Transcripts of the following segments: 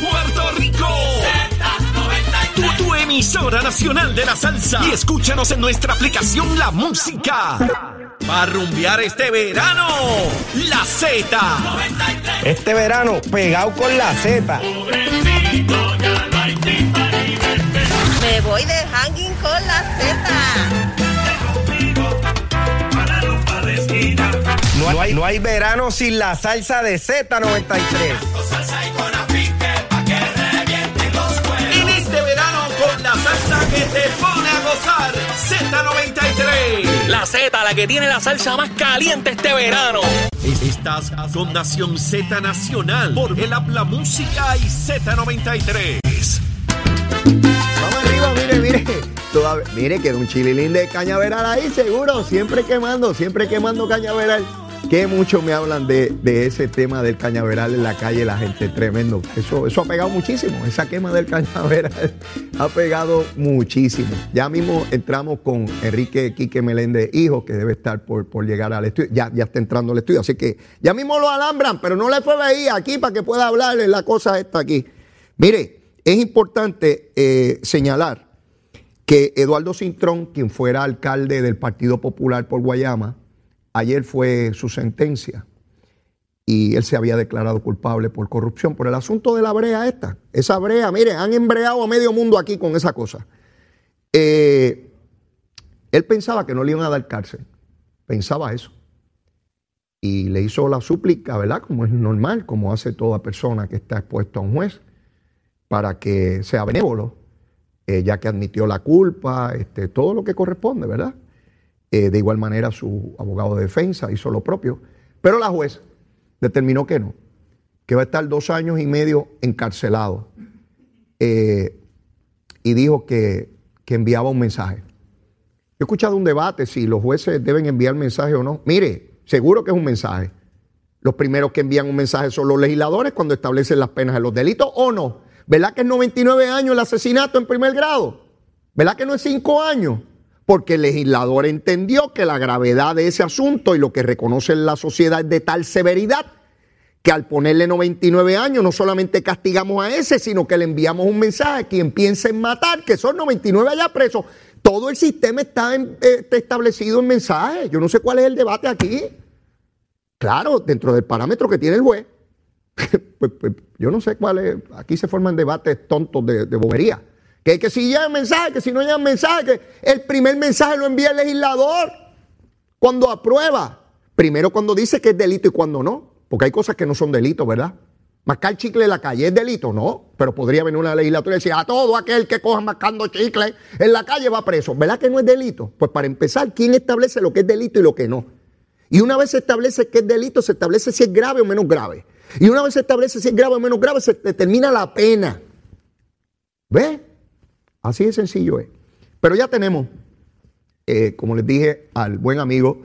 Puerto Rico. Tu, tu emisora nacional de la salsa. Y escúchanos en nuestra aplicación La Música. Para rumbear este verano, la Z. Este verano, pegado con la Z. Me voy de hanging con la Z. No, no hay, no hay verano sin la salsa de Z93. Que te pone a gozar, Z93. La Z, la que tiene la salsa más caliente este verano. Estás con Nación Z Nacional por el Habla Música y Z93. Vamos arriba, mire, mire. Toda- mire, queda un chililín de cañaveral ahí, seguro. Siempre quemando, siempre quemando cañaveral. Que mucho me hablan de, ese tema del cañaveral en la calle, la gente tremendo. Eso, eso ha pegado muchísimo. Esa quema del cañaveral ha pegado muchísimo. Ya mismo entramos con Enrique Quique Meléndez, hijo, que debe estar por, por llegar al estudio. Ya, ya está entrando al estudio. Así que ya mismo lo alambran, pero no le fue ahí aquí para que pueda hablarle la cosa esta aquí. Mire, es importante eh, señalar que Eduardo Cintrón, quien fuera alcalde del Partido Popular por Guayama, ayer fue su sentencia y él se había declarado culpable por corrupción por el asunto de la brea esta. Esa brea, mire, han embreado a medio mundo aquí con esa cosa. Eh, él pensaba que no le iban a dar cárcel, pensaba eso. Y le hizo la súplica, ¿verdad? Como es normal, como hace toda persona que está expuesto a un juez, para que sea benévolo eh, ya que admitió la culpa, este, todo lo que corresponde, ¿verdad? Eh, de igual manera su abogado de defensa hizo lo propio, pero la juez determinó que no, que va a estar dos años y medio encarcelado eh, y dijo que, que enviaba un mensaje. He escuchado un debate si los jueces deben enviar mensaje o no. Mire, seguro que es un mensaje. Los primeros que envían un mensaje son los legisladores cuando establecen las penas de los delitos o no. ¿Verdad que es 99 años el asesinato en primer grado? ¿Verdad que no es 5 años? Porque el legislador entendió que la gravedad de ese asunto y lo que reconoce la sociedad es de tal severidad que al ponerle 99 años no solamente castigamos a ese, sino que le enviamos un mensaje a quien piense en matar, que son 99 allá presos. Todo el sistema está, está establecido en mensajes. Yo no sé cuál es el debate aquí. Claro, dentro del parámetro que tiene el juez. pues, pues, yo no sé cuál es. Aquí se forman debates tontos de bobería. Que, que si llegan mensaje, que si no llegan mensaje, que el primer mensaje lo envía el legislador cuando aprueba. Primero cuando dice que es delito y cuando no. Porque hay cosas que no son delitos, ¿verdad? Mascar chicle en la calle es delito, no. Pero podría venir una legislatura y decir a todo aquel que coja mascando chicle en la calle va preso. ¿Verdad que no es delito? Pues para empezar, ¿quién establece lo que es delito y lo que no? Y una vez se establece que es delito, se establece si es grave o menos grave. Y una vez se establece si es grave o menos grave, se determina la pena. ¿Ve? Así de sencillo es. Pero ya tenemos, eh, como les dije, al buen amigo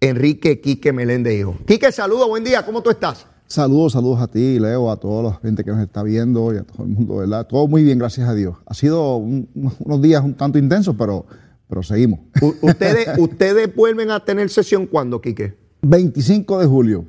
Enrique Quique Meléndez Hijo. Quique, saludos, buen día, ¿cómo tú estás? Saludos, saludos a ti, Leo, a toda la gente que nos está viendo y a todo el mundo, ¿verdad? Todo muy bien, gracias a Dios. Ha sido un- unos días un tanto intensos, pero, pero seguimos. U- ustedes, ustedes vuelven a tener sesión cuando, Quique. 25 de julio.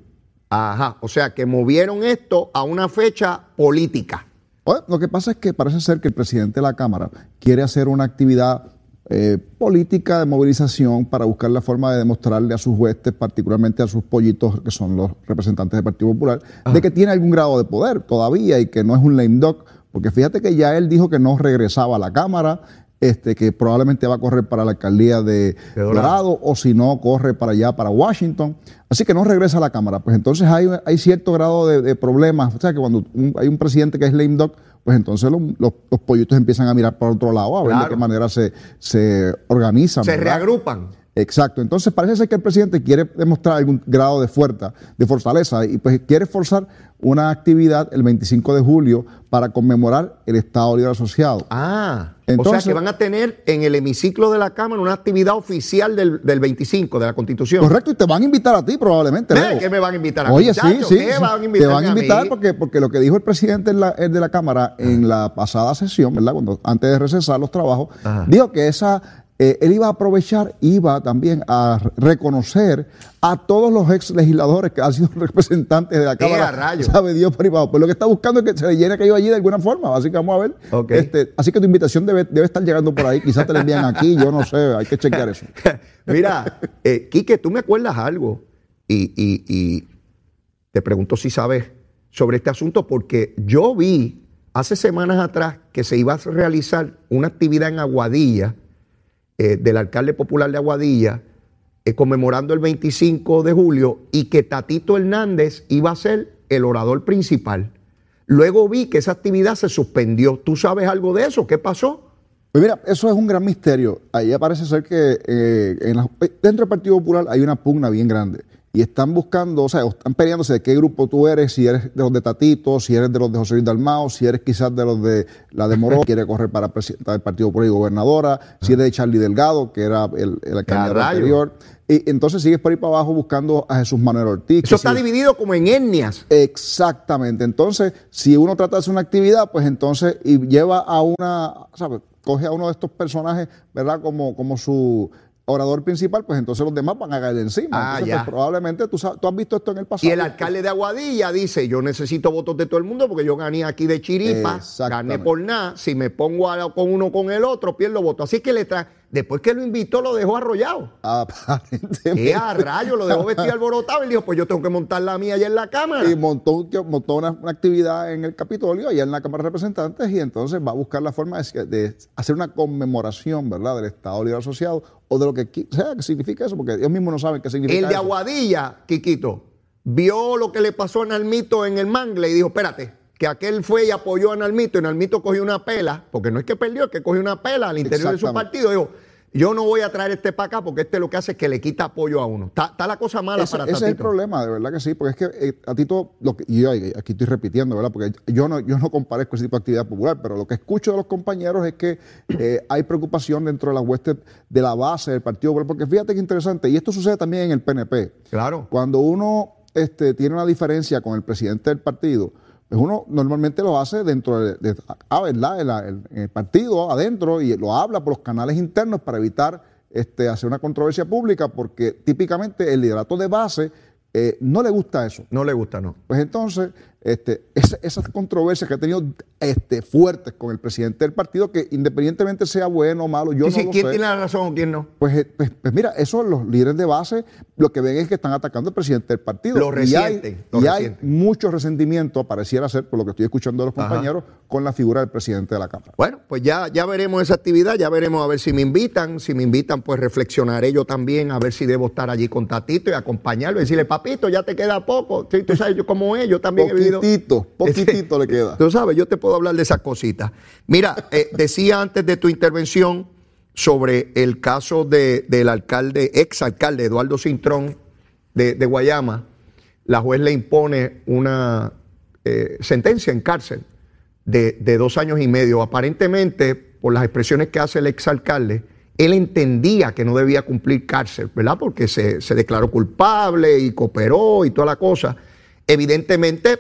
Ajá, o sea que movieron esto a una fecha política. Pues, lo que pasa es que parece ser que el presidente de la Cámara quiere hacer una actividad eh, política de movilización para buscar la forma de demostrarle a sus huestes, particularmente a sus pollitos, que son los representantes del Partido Popular, de que tiene algún grado de poder todavía y que no es un lame duck, porque fíjate que ya él dijo que no regresaba a la Cámara, este, que probablemente va a correr para la alcaldía de, Dorado. O si no, corre para allá, para Washington. Así que no regresa a la Cámara. Pues entonces hay, hay cierto grado de, de problemas. O sea, que cuando un- hay un presidente que es lame duck, pues entonces los, los- los pollitos empiezan a mirar para otro lado, a ver de qué manera se, se organizan. Se ¿verdad? reagrupan. Exacto. Entonces parece ser que el presidente quiere demostrar algún grado de fuerza, de fortaleza, y pues quiere forzar una actividad el 25 de julio para conmemorar el Estado Libre Asociado. Ah, o Entonces- sea que van a tener en el hemiciclo de la Cámara una actividad oficial del, del 25 de la Constitución. Correcto, y te van a invitar a ti probablemente. ¿Qué me van a invitar a Oye, sí, sí. ¿Qué sí. van a te invitarme van a invitar porque, porque lo que dijo el presidente en la- de la Cámara en la pasada sesión, ¿verdad? Cuando, antes de recesar los trabajos, Ajá. dijo que esa. Eh, él iba a aprovechar, iba también a reconocer a todos los ex legisladores que han sido representantes de la ¡Eh, Cámara. a rayos! Sabe Dios abajo. Pues lo que está buscando es que se le llene aquello allí de alguna forma. Así que vamos a ver. Ok. Este, así que tu invitación debe, debe estar llegando por ahí. Quizás te la envían aquí, yo no sé. Hay que chequear eso. Mira, eh, Quique, tú me acuerdas algo y, y- y te pregunto si sabes sobre este asunto porque yo vi hace semanas atrás que se iba a realizar una actividad en Aguadilla eh, del alcalde popular de Aguadilla eh, conmemorando el 25 de julio y que Tatito Hernández iba a ser el orador principal. Luego vi que esa actividad se suspendió. ¿Tú sabes algo de eso? ¿Qué pasó? Pues mira, eso es un gran misterio. Ahí parece ser que eh, en dentro del Partido Popular hay una pugna bien grande. Y están buscando, o sea, están peleándose de qué grupo tú eres, si eres de los de Tatito, si eres de los de José Luis Dalmao, si eres quizás de los de la de Moró, quiere correr para presidenta del Partido Popular y gobernadora, si eres de Charlie Delgado, que era el, el candidato anterior. Y entonces sigues por ahí para abajo buscando a Jesús Manuel Ortiz. Eso está dividido como en etnias. Exactamente. Entonces, si uno trata de hacer una actividad, pues entonces y lleva a una, ¿sabes? Coge a uno de estos personajes, ¿verdad? Como, como su orador principal, pues entonces los demás van a caer encima. Ah, entonces, ya. pues, probablemente tú, has visto esto en el pasado. Y el alcalde de Aguadilla dice, yo necesito votos de todo el mundo porque yo gané aquí de chiripa, gané por nada, si me pongo a- con uno con el otro, pierdo votos. Así que le trae, después que lo invitó, lo dejó arrollado. Aparentemente. ¿Qué a rayo? Lo dejó vestido alborotado y dijo, pues yo tengo que montar la mía allá en la cámara. Y montó, un- montó una, una actividad en el Capitolio, allá en la Cámara de Representantes, y entonces va a buscar la forma de, de hacer una conmemoración, ¿verdad?, del Estado Libre Asociado, o de lo que sea que significa eso, porque ellos mismos no saben qué significa El de eso. Aguadilla, Quiquito, vio lo que le pasó a Nalmito en el mangle y dijo, espérate, que aquel fue y apoyó a Nalmito y Nalmito cogió una pela, porque no es que perdió, es que cogió una pela al interior de su partido. Dijo, yo no voy a traer este para acá porque este lo que hace es que le quita apoyo a uno. Está, está la cosa mala para ese es el Tatito. problema, de verdad que sí, porque es que eh, a ti todo, lo que, y yo aquí estoy repitiendo, ¿verdad? Porque yo no, yo no comparezco ese tipo de actividad popular, pero lo que escucho de los compañeros es que eh, hay preocupación dentro de la hueste de la base del Partido Popular, porque fíjate que interesante, y esto sucede también en el PNP. Claro. Cuando uno este, tiene una diferencia con el presidente del partido, uno normalmente lo hace dentro de, de- ah, ¿verdad? En, la- en el partido, adentro, y lo habla por los canales internos para evitar este, hacer una controversia pública, porque típicamente el liderato de base eh, no le gusta eso. No le gusta, ¿no? Pues entonces, este, esa- esas controversias que ha tenido este, fuertes con el presidente del partido, que independientemente sea bueno o malo, yo Sí, no sí, lo ¿Quién sé. tiene la razón o quién no? Pues, eh, pues, pues mira, eso los líderes de base lo que ven es que están atacando al presidente del partido. Lo y hay, resienten, lo y hay resienten. mucho resentimiento, pareciera ser, por lo que estoy escuchando de los Ajá. compañeros, con la figura del presidente de la Cámara. Bueno, pues ya, ya veremos esa actividad, ya veremos a ver si me invitan. Si me invitan, pues reflexionaré yo también a ver si debo estar allí con Tatito y acompañarlo y decirle, papito, ya te queda poco. Sí, tú sabes, yo como es, yo también he vivido. Poquitito, poquitito le queda. Tú sabes, yo te puedo hablar de esas cositas. Mira, eh, decía antes de tu intervención sobre el caso de- del alcalde, ex alcalde Eduardo Cintrón de, de Guayama. La juez le impone una eh, sentencia en cárcel de, de dos años y medio. Aparentemente, por las expresiones que hace el ex alcalde, él entendía que no debía cumplir cárcel, ¿verdad? Porque se, se declaró culpable y cooperó y toda la cosa. evidentemente,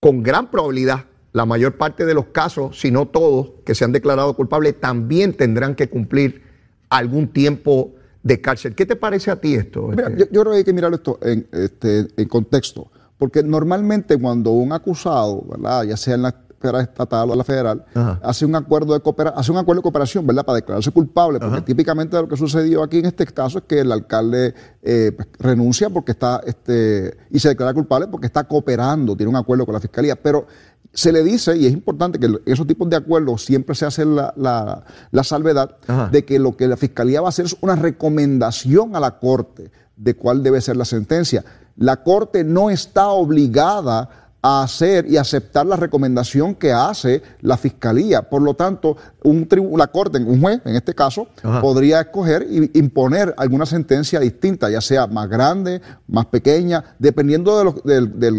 con gran probabilidad, la mayor parte de los casos, si no todos, que se han declarado culpables, también tendrán que cumplir algún tiempo de cárcel. ¿Qué te parece a ti esto? Mira, Este, yo, yo creo que hay que mirar esto en, este, en contexto, porque normalmente cuando un acusado, ¿verdad? ya sea en la esfera estatal o la federal, Ajá. hace un acuerdo de coopera- hace un acuerdo de cooperación, ¿verdad? Para declararse culpable, porque típicamente lo que sucedió aquí en este caso es que el alcalde eh, pues, renuncia porque está este, y se declara culpable porque está cooperando, tiene un acuerdo con la fiscalía, pero se le dice, y es importante que esos tipos de acuerdos siempre se hace la, la- la salvedad Ajá. de que lo que la fiscalía va a hacer es una recomendación a la corte de cuál debe ser la sentencia. La corte no está obligada a hacer y aceptar la recomendación que hace la fiscalía. Por lo tanto, un la corte, un juez, en este caso, Ajá. podría escoger y imponer alguna sentencia distinta, ya sea más grande, más pequeña, dependiendo de lo, de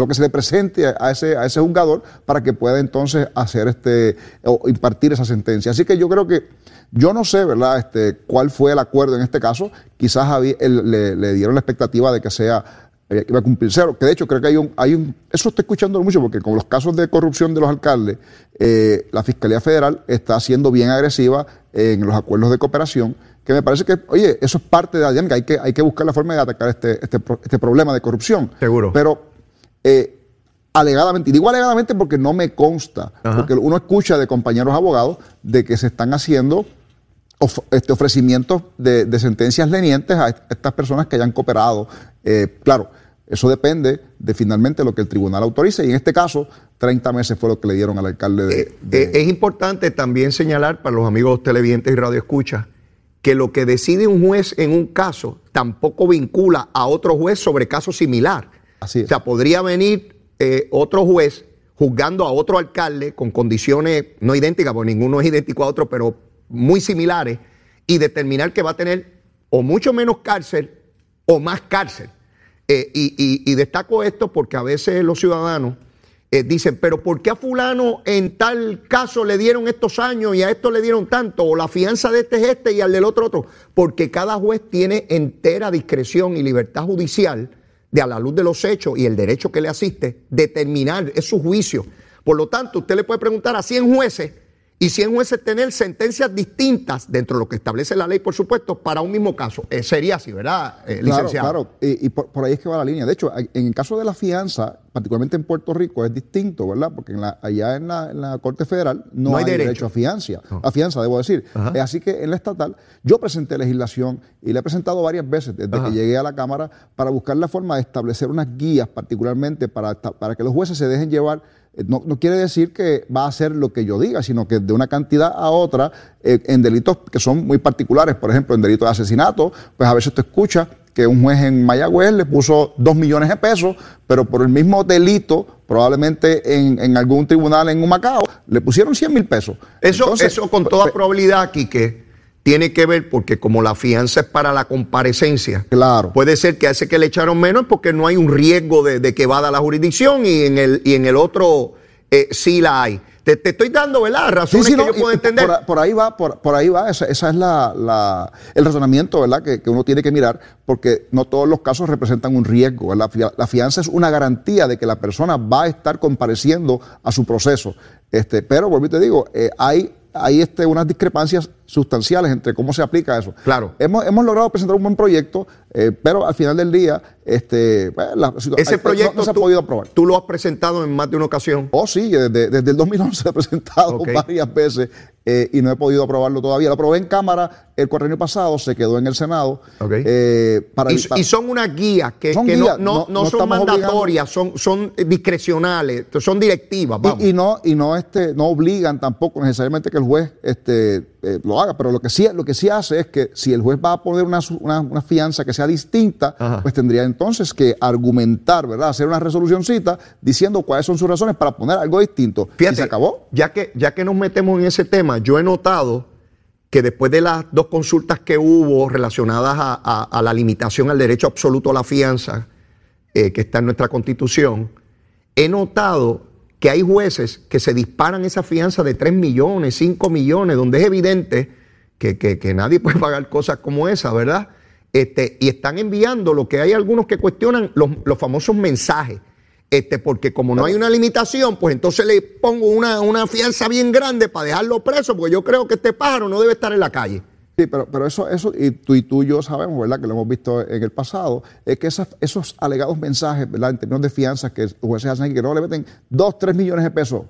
lo que se le presente a ese, a ese juzgador para que pueda entonces hacer este o impartir esa sentencia. Así que yo creo que yo no sé, ¿verdad?, este, cuál fue el acuerdo en este caso. Quizás le dieron la expectativa de que sea eh, que iba a cumplir cero. Que de hecho creo que hay un, hay un, eso estoy escuchando mucho porque con los casos de corrupción de los alcaldes, eh, la Fiscalía Federal está siendo bien agresiva en los acuerdos de cooperación, que me parece que, oye, eso es parte de la dinámica, hay que, hay que buscar la forma de atacar este, este, este problema de corrupción. Seguro. Pero eh, alegadamente, y digo alegadamente porque no me consta, Ajá. porque uno escucha de compañeros abogados de que se están haciendo of- este, ofrecimientos de, de sentencias lenientes a est- estas personas que hayan cooperado. Eh, claro, eso depende de finalmente lo que el tribunal autorice, y en este caso, 30 meses fue lo que le dieron al alcalde de... Eh, de- eh, es importante también señalar para los amigos televidentes y radioescuchas que lo que decide un juez en un caso tampoco vincula a otro juez sobre caso similar. Así es. O sea, podría venir eh, otro juez juzgando a otro alcalde con condiciones no idénticas, porque ninguno es idéntico a otro, pero muy similares, y determinar que va a tener o mucho menos cárcel o más cárcel. Eh, y, y- destaco esto porque a veces los ciudadanos eh, dicen, pero ¿por qué a fulano en tal caso le dieron estos años y a esto le dieron tanto? O la fianza de este es este y al del otro otro. Porque cada juez tiene entera discreción y libertad judicial de a la luz de los hechos y el derecho que le asiste, determinar, es su juicio. Por lo tanto, usted le puede preguntar a 100 jueces y 100 jueces tener sentencias distintas dentro de lo que establece la ley, por supuesto, para un mismo caso. Eh, sería así, ¿verdad, eh, Claro, licenciado? claro. Y, y por, por ahí es que va la línea. De hecho, en el caso de la fianza, particularmente en Puerto Rico, es distinto, ¿verdad? Porque en la- allá en la, en la Corte Federal no, No hay hay, derecho. derecho. a fianza, a fianza, debo decir. Ajá. Eh, Así que en la estatal, yo presenté legislación y la he presentado varias veces desde Ajá. que llegué a la Cámara para buscar la forma de establecer unas guías, particularmente para, para que los jueces se dejen llevar. Eh, No, no quiere decir que va a hacer lo que yo diga, sino que de una cantidad a otra, eh, en delitos que son muy particulares, por ejemplo, en delitos de asesinato, pues a veces te escucha que un juez en Mayagüez le puso dos millones de pesos, pero por el mismo delito, probablemente en, en algún tribunal en Humacao, le pusieron 100 mil pesos. Eso, Entonces, eso con pues, toda pues, probabilidad, Quique, tiene que ver porque como la fianza es para la comparecencia, Claro. puede ser que ese que le echaron menos porque no hay un riesgo de, de que vada la jurisdicción y en el, y en el otro eh, sí la hay. Te, te estoy dando, ¿verdad? Razones sí, que no, yo y puedo entender. Por, por ahí va, por, por ahí va, esa, esa es la, la- el razonamiento, ¿verdad? Que, que uno tiene que mirar, porque no todos los casos representan un riesgo. la fianza es una garantía de que la persona va a estar compareciendo a su proceso. Este, pero, vuelvo y te digo, eh, hay, hay este, unas discrepancias sustanciales entre cómo se aplica eso. Claro. Hemos, hemos logrado presentar un buen proyecto, eh, pero al final del día, este, pues, la Ese hay- proyecto no, se ha tú, podido aprobar. tú lo has presentado en más de una ocasión. Oh, sí, desde, desde el 2011 he presentado varias veces eh, y no he podido aprobarlo todavía. Lo aprobé en Cámara el cuatrienio pasado, se quedó en el Senado. Ok. eh, para, Y, para- y son unas guías que, Son que no- guías, no, son mandatorias, son, son discrecionales, son directivas. Vamos. y, y no y no este no obligan tampoco necesariamente que el juez este eh, lo haga, pero lo que sí lo que sí hace es que si el juez va a poner una, una, una fianza que sea distinta, Ajá. pues tendría entonces que argumentar, ¿verdad? Hacer una resolucioncita diciendo cuáles son sus razones para poner algo distinto. Fíjate, y se acabó. Ya que, ya que nos metemos en ese tema, yo he notado que después de las dos consultas que hubo relacionadas a, a- a la limitación al derecho absoluto a la fianza, eh, que está en nuestra constitución, he notado que hay jueces que se disparan esa fianza de 3 millones, 5 millones, donde es evidente que, que- que nadie puede pagar cosas como esa, ¿verdad? Este, y están enviando lo que hay algunos que cuestionan los, los famosos mensajes. Este, porque como no hay una limitación, pues entonces le pongo una, una fianza bien grande para dejarlo preso, porque yo creo que este pájaro no debe estar en la calle. Sí, pero, pero eso, eso y tú y tú y yo sabemos, ¿verdad? Que lo hemos visto en el pasado, es que esas- esos alegados mensajes, ¿verdad? En términos de fianzas que los jueces hacen aquí, que no le meten dos, tres millones de pesos.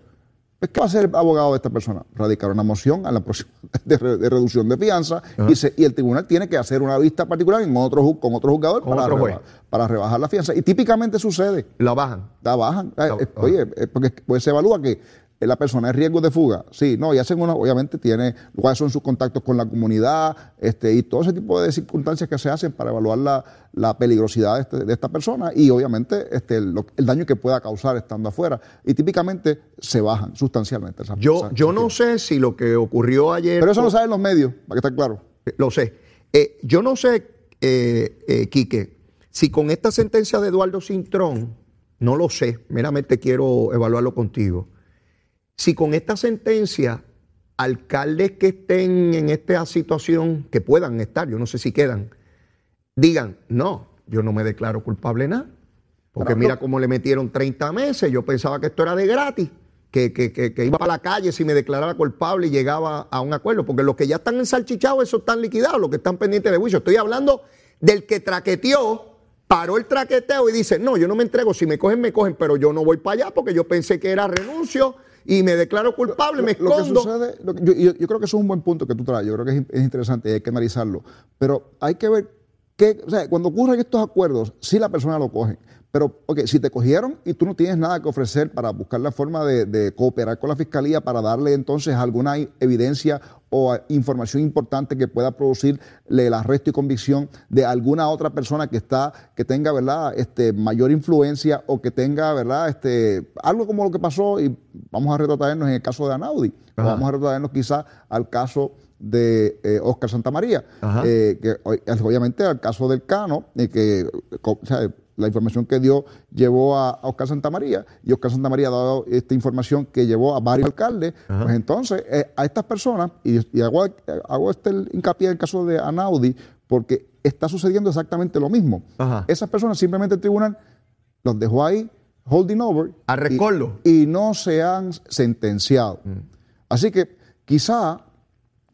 Pues, ¿Qué va a hacer el abogado de esta persona? Radicar una moción a la próxima de, re- de reducción de fianza y, se- y el tribunal tiene que hacer una vista particular en otro, con otro jugador Con para, otro reba- juez. para rebajar la fianza. Y típicamente sucede. La bajan. La bajan. Eh, La- eh, oye, eh, porque pues se evalúa que la persona es riesgo de fuga. Sí, no, y hacen una, obviamente tiene cuáles son sus contactos con la comunidad, este, y todo ese tipo de circunstancias que se hacen para evaluar la, la peligrosidad de, este- de esta persona y obviamente este, lo- el daño que pueda causar estando afuera. Y típicamente se bajan sustancialmente esas Yo, esas- yo no sé si lo que ocurrió ayer. Pero eso lo saben los medios, para que esté claro. Eh, Lo sé. Eh, yo no sé, eh, eh, Quique, si con esta sentencia de Eduardo Cintrón, no lo sé, meramente quiero evaluarlo contigo. Si con esta sentencia, alcaldes que estén en esta situación, que puedan estar, yo no sé si quedan, digan, no, yo no me declaro culpable de nada. Porque Pero, mira no. cómo le metieron 30 meses, yo pensaba que esto era de gratis, que, que- que- que iba para la calle si me declarara culpable y llegaba a un acuerdo, porque los que ya están ensalchichados, esos están liquidados, los que están pendientes de juicio. Estoy hablando del que traqueteó, paró el traqueteo y dice, no, yo no me entrego, si me cogen, me cogen, pero yo no voy para allá porque yo pensé que era renuncio y me declaro culpable, me Lo que escondo. sucede, lo que- yo, yo- yo creo que eso es un buen punto que tú traes, yo creo que es, es interesante y hay que analizarlo, pero hay que ver que, o sea, cuando ocurren estos acuerdos, si la persona lo coge, pero, ok, si te cogieron y tú no tienes nada que ofrecer para buscar la forma de, de cooperar con la fiscalía para darle entonces alguna evidencia o a- información importante que pueda producirle el arresto y convicción de alguna otra persona que está, que tenga, ¿verdad?, este, mayor influencia o que tenga, ¿verdad?, este, algo como lo que pasó y vamos a retrotraernos en el caso de Anaudi, o vamos a retrotraernos quizás al caso de eh, Oscar Santamaría, Ajá. eh, que obviamente al caso del Cano, eh, que co- o sea, la información que dio llevó a, a Oscar Santamaría y Oscar Santamaría ha dado esta información que llevó a varios alcaldes, pues entonces eh, a estas personas, y, y hago, hago este hincapié en el caso de Anaudi, porque está sucediendo exactamente lo mismo. Ajá. Esas personas simplemente el tribunal los dejó ahí holding over A y- y no se han sentenciado. Así que quizá,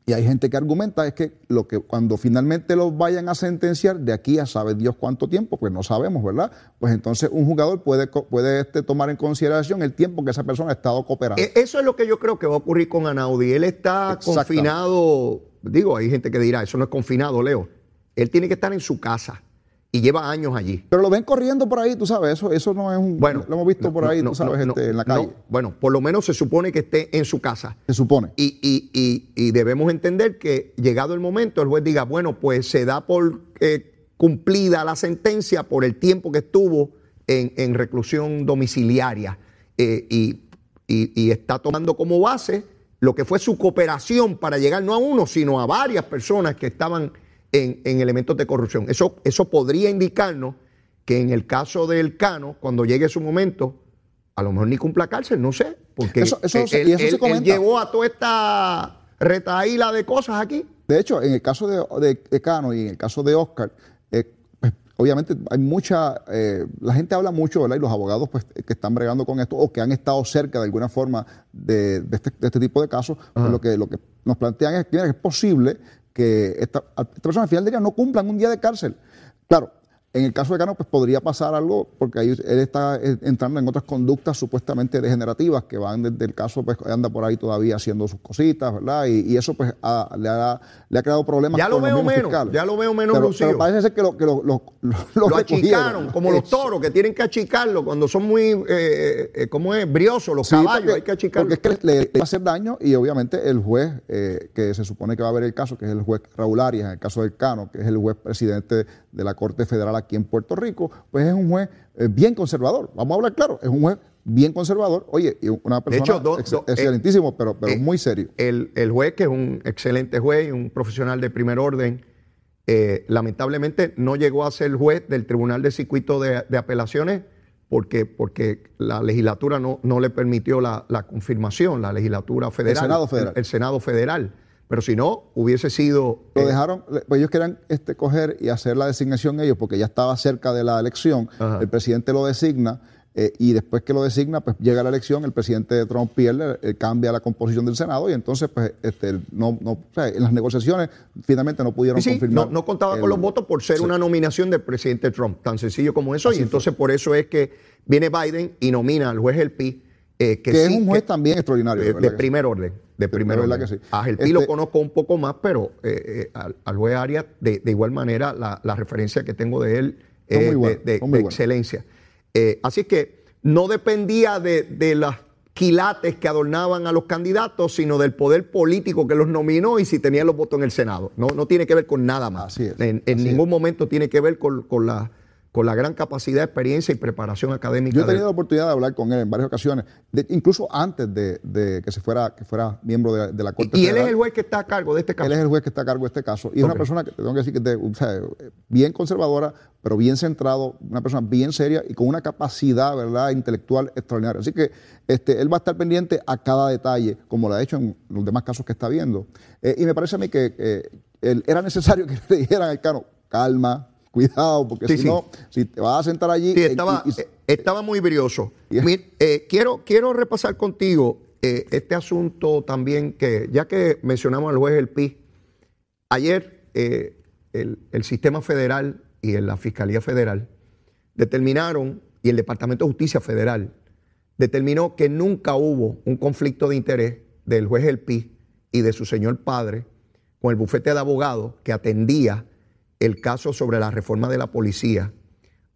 y hay gente que argumenta, es que lo que cuando finalmente los vayan a sentenciar, de aquí a sabe Dios cuánto tiempo, pues no sabemos, ¿verdad? Pues entonces un jugador puede, puede este, tomar en consideración el tiempo que esa persona ha estado cooperando. E- Eso es lo que yo creo que va a ocurrir con Anaudi. Él está confinado, digo, hay gente que dirá, eso no es confinado, Leo. Él tiene que estar en su casa y lleva años allí. Pero lo ven corriendo por ahí, tú sabes, eso, eso no es un... Bueno, lo hemos visto no, por ahí, no, tú sabes, no, este, en la calle. bueno, por lo menos se supone que esté en su casa. Se supone. Y, y- y- y debemos entender que llegado el momento, el juez diga, bueno, pues se da por eh, cumplida la sentencia por el tiempo que estuvo en, en reclusión domiciliaria eh, y está tomando como base lo que fue su cooperación para llegar no a uno, sino a varias personas que estaban en, en elementos de corrupción. Eso, eso podría indicarnos que en el caso del Cano, cuando llegue su momento, a lo mejor ni cumpla cárcel, no sé, porque Eso- eso él, se- y eso se él- él comenta. llevó a toda esta retaíla de cosas aquí. De hecho, en el caso de, de- de Cano y en el caso de Oscar, eh, pues, obviamente hay mucha, eh, la gente habla mucho, ¿verdad? Y los abogados pues, que están bregando con esto o que han estado cerca de alguna forma de, de este, este tipo de casos, pues, lo, que, lo que nos plantean es que mira, que es posible que esta, persona al final del día no cumplan un día de cárcel. Claro, en el caso de Cano, pues podría pasar algo, porque ahí él está eh, entrando en otras conductas supuestamente degenerativas que van desde el caso, pues anda por ahí todavía haciendo sus cositas, ¿verdad? Y, y eso, pues, ha- le, ha, le ha creado problemas. Ya lo veo menos, fiscales. ya lo veo menos pero, lucido. pero parece ser que lo, que lo, lo, lo, achicaron, como los toros, que tienen que achicarlo cuando son muy, eh, eh, ¿cómo es? Briosos, los Sí, caballos, porque, hay que achicarlo. porque es que le, le va a hacer daño y obviamente el juez eh, que se supone que va a ver el caso, que es el juez Raúl Arias, en el caso del Cano, que es el juez presidente de la Corte Federal aquí en Puerto Rico, pues es un juez eh, bien conservador. Vamos a hablar claro, es un juez bien conservador. Oye, y una persona hecho, do- ex- do- eh, pero, pero eh, muy serio. El, el juez, que es un excelente juez y un profesional de primer orden, eh, lamentablemente no llegó a ser juez del Tribunal de Circuito de, de Apelaciones porque, porque la legislatura no, no le permitió la, la confirmación, la legislatura federal. Senado federal. El, el Senado federal. Pero si no, hubiese sido... Lo eh, dejaron, pues ellos querían este, coger y hacer la designación ellos porque ya estaba cerca de la elección. Ajá. El presidente lo designa eh, y después que lo designa, pues llega la elección, el presidente Trump pierde, eh, cambia la composición del Senado y entonces, pues, este, no, no, o sea, en las negociaciones finalmente no pudieron Sí, confirmar. no, no contaba el- con los votos por ser Sí. una nominación del presidente Trump, tan sencillo como eso. Así y entonces por eso es que viene Biden y nomina al juez El Pi, eh, que, Que sí, es un juez que- también extraordinario. de, primer orden. De primer ¿verdad que sí? A Gelpi lo Este- conozco un poco más, pero eh, eh, al, al juez Arias, de, de igual manera, la, la referencia que tengo de él es buenos, de, excelencia. Eh, así que no dependía de, de las quilates que adornaban a los candidatos, sino del poder político que los nominó y si tenían los votos en el Senado. No, no tiene que ver con nada más. Así es, En, en así ningún momento tiene que ver con, con la, con la gran capacidad, experiencia y preparación académica. Yo he tenido la oportunidad de hablar con él en varias ocasiones, de- incluso antes de, de que se fuera, que fuera miembro de, de la Corte y, y él es el juez que está a cargo de este caso. Él es el juez que está a cargo de este caso. Y es una persona que te tengo que decir que es de- o sea, bien conservadora, pero bien centrado, una persona bien seria y con una capacidad ¿verdad? intelectual extraordinaria. Así que este, él va a estar pendiente a cada detalle, como lo ha hecho en los demás casos que está viendo. Eh, y me parece a mí que eh, él- era necesario que le dijeran al Cano, calma, cuidado, porque Sí, si sí. no, si te vas a sentar allí... Sí, estaba, y- y- eh, estaba muy brioso. Eh, quiero, quiero repasar contigo eh, este asunto también que, ya que mencionamos al juez El Pi, ayer eh, el, el sistema federal y la Fiscalía Federal determinaron, y el Departamento de Justicia Federal determinó que nunca hubo un conflicto de interés del juez El Pi y de su señor padre con el bufete de abogados que atendía el caso sobre la reforma de la policía.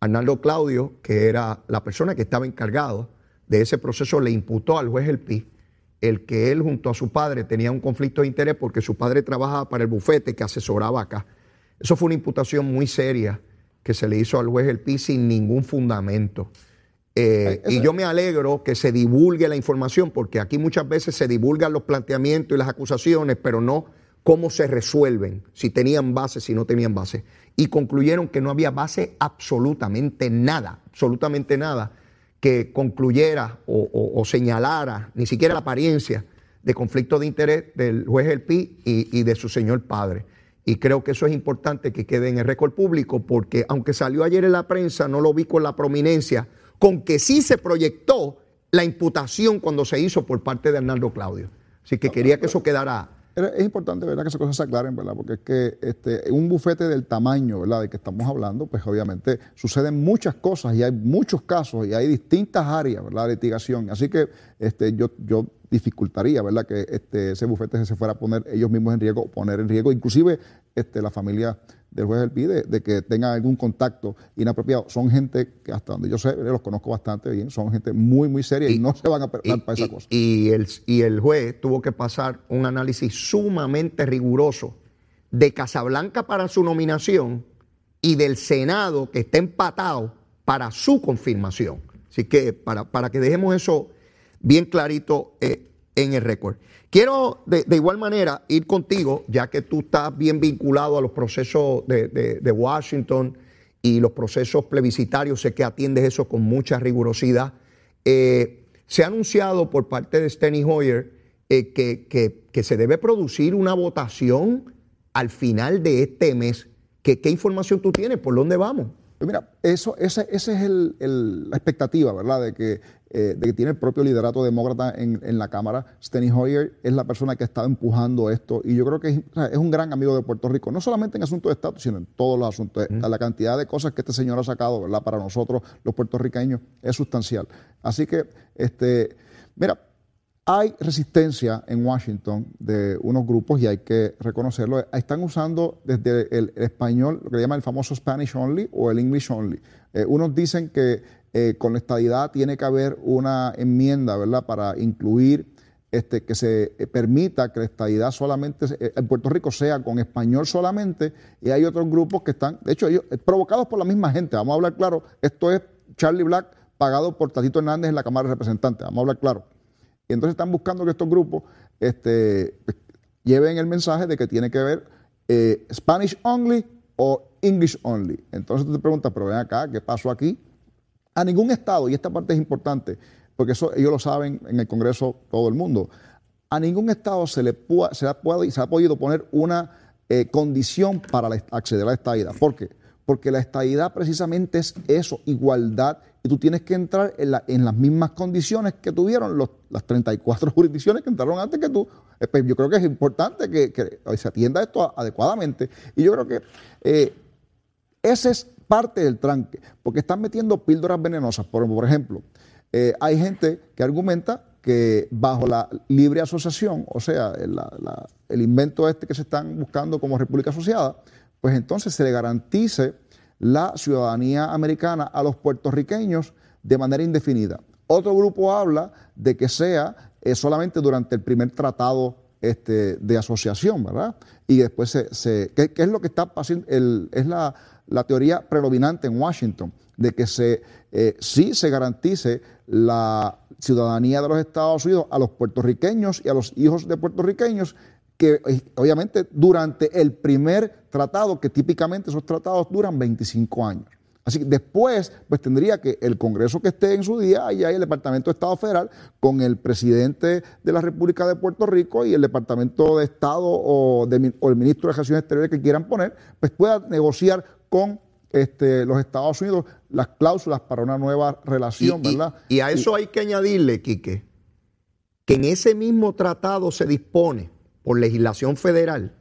Arnaldo Claudio, que era la persona que estaba encargado de ese proceso, le imputó al juez El Pi el que él junto a su padre tenía un conflicto de interés porque su padre trabajaba para el bufete que asesoraba acá. Eso fue una imputación muy seria que se le hizo al juez El Pi sin ningún fundamento. Eh, y yo me alegro que se divulgue la información, porque aquí muchas veces se divulgan los planteamientos y las acusaciones, pero no cómo se resuelven, si tenían base, si no tenían base. Y concluyeron que no había base absolutamente nada, absolutamente nada que concluyera o, señalara ni siquiera la apariencia de conflicto de interés del juez El Pi y, y de su señor padre. Y creo que eso es importante que quede en el récord público porque aunque salió ayer en la prensa, no lo vi con la prominencia con que sí se proyectó la imputación cuando se hizo por parte de Arnaldo Claudio. Así que quería que eso quedara... Es importante, ¿verdad?, que esas cosas se aclaren, ¿verdad? Porque es que este, un bufete del tamaño, ¿verdad?, de que estamos hablando, pues obviamente suceden muchas cosas y hay muchos casos y hay distintas áreas, ¿verdad?, de litigación. Así que este, yo, yo dificultaría, ¿verdad?, que este, ese bufete se fuera a poner ellos mismos en riesgo, poner en riesgo, inclusive este, la familia del juez del PIDE, de que tengan algún contacto inapropiado. Son gente que hasta donde yo sé, los conozco bastante bien, son gente muy, muy seria y, no se van a prestar para esa y- cosa. y el, y el juez tuvo que pasar un análisis sumamente riguroso de Casablanca para su nominación y del Senado que está empatado para su confirmación. Así que para, para que dejemos eso bien clarito eh, en el récord. Quiero de, igual manera ir contigo, ya que tú estás bien vinculado a los procesos de, Washington y los procesos plebiscitarios, sé que atiendes eso con mucha rigurosidad. Eh, se ha anunciado por parte de Steny Hoyer eh, que, se debe producir una votación al final de este mes. ¿Qué, qué información tú tienes? ¿Por dónde vamos? Pues mira, eso, ese, ese es el- el- la expectativa, ¿verdad? De que, eh, de que tiene el propio liderato demócrata en, en la Cámara. Steny Hoyer es la persona que ha estado empujando esto y yo creo que es, o sea, es un gran amigo de Puerto Rico, no solamente en asuntos de estatus, sino en todos los asuntos. La cantidad de cosas que este señor ha sacado, ¿verdad? Para nosotros, los puertorriqueños, es sustancial. Así que, este, mira, hay resistencia en Washington de unos grupos y hay que reconocerlo. Están usando desde el, español lo que llaman el famoso Spanish only o el English only. Eh, unos dicen que eh, con la estadidad tiene que haber una enmienda, ¿verdad?, para incluir este, que se eh, permita que la estadidad solamente eh, en Puerto Rico sea con español solamente y hay otros grupos que están, de hecho, ellos eh, provocados por la misma gente. Vamos a hablar claro, esto es Charlie Black pagado por Tatito Hernández en la Cámara de Representantes. Vamos a hablar claro. Y entonces están buscando que estos grupos este, lleven el mensaje de que tiene que ver eh, Spanish only o English only. Entonces tú te preguntas, pero ven acá, ¿qué pasó aquí? A ningún estado, y esta parte es importante, porque eso ellos lo saben en el Congreso todo el mundo, a ningún Estado se le, pua- se, ha, puedo- se ha podido poner una eh, condición para acceder a la estadidad. ¿Por qué? Porque la estadidad precisamente es eso, igualdad, y tú tienes que entrar en, la- en las mismas condiciones que tuvieron los- las 34 jurisdicciones que entraron antes que tú. Eh, pues yo creo que es importante que, se atienda esto adecuadamente. Y yo creo que eh, ese es parte del tranque, porque están metiendo píldoras venenosas. Por, ejemplo, eh, hay gente que argumenta que bajo la libre asociación, o sea, el invento este que se están buscando como república asociada, pues entonces se le garantice la ciudadanía americana a los puertorriqueños de manera indefinida. Otro grupo habla de que sea eh, solamente durante el primer tratado este, de asociación, ¿verdad? Y después se, se- ¿qué, qué es lo que está pasando? Es la, la teoría predominante en Washington, de que se, eh, sí se garantice la ciudadanía de los Estados Unidos a los puertorriqueños y a los hijos de puertorriqueños, que eh, obviamente durante el primer tratado, que típicamente esos tratados duran 25 años. Así que después, pues tendría que el Congreso que esté en su día, allá hay el Departamento de Estado Federal, con el presidente de la República de Puerto Rico y el Departamento de Estado o, de mi- o el ministro de Relaciones Exteriores que quieran poner, pues pueda negociar con este, los Estados Unidos las cláusulas para una nueva relación, y, y- ¿verdad? y a eso hay que añadirle, Quique, que en ese mismo tratado se dispone por legislación federal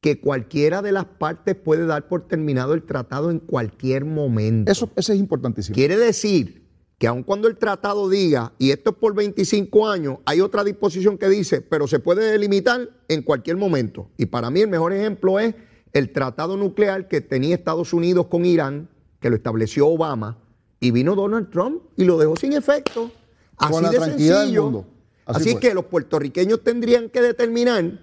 que cualquiera de las partes puede dar por terminado el tratado en cualquier momento. Eso, eso es importantísimo. Quiere decir que aun cuando el tratado diga, y esto es por 25 años, hay otra disposición que dice, pero se puede delimitar en cualquier momento. Y para mí el mejor ejemplo es el tratado nuclear que tenía Estados Unidos con Irán, que lo estableció Obama, y vino Donald Trump y lo dejó sin efecto. Así Con la de tranquilidad del sencillo. mundo. Así que los puertorriqueños tendrían que determinar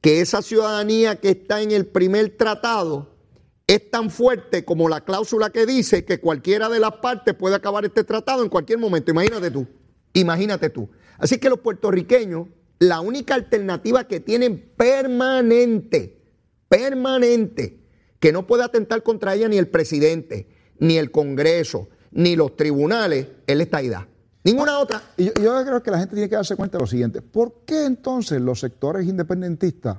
que esa ciudadanía que está en el primer tratado es tan fuerte como la cláusula que dice que cualquiera de las partes puede acabar este tratado en cualquier momento. Imagínate tú, imagínate tú. Así que los puertorriqueños, la única alternativa que tienen permanente, permanente, que no puede atentar contra ella ni el presidente, ni el Congreso, ni los tribunales, es la estadidad. Ninguna otra. Y yo, yo creo que la gente tiene que darse cuenta de lo siguiente. ¿Por qué entonces los sectores independentistas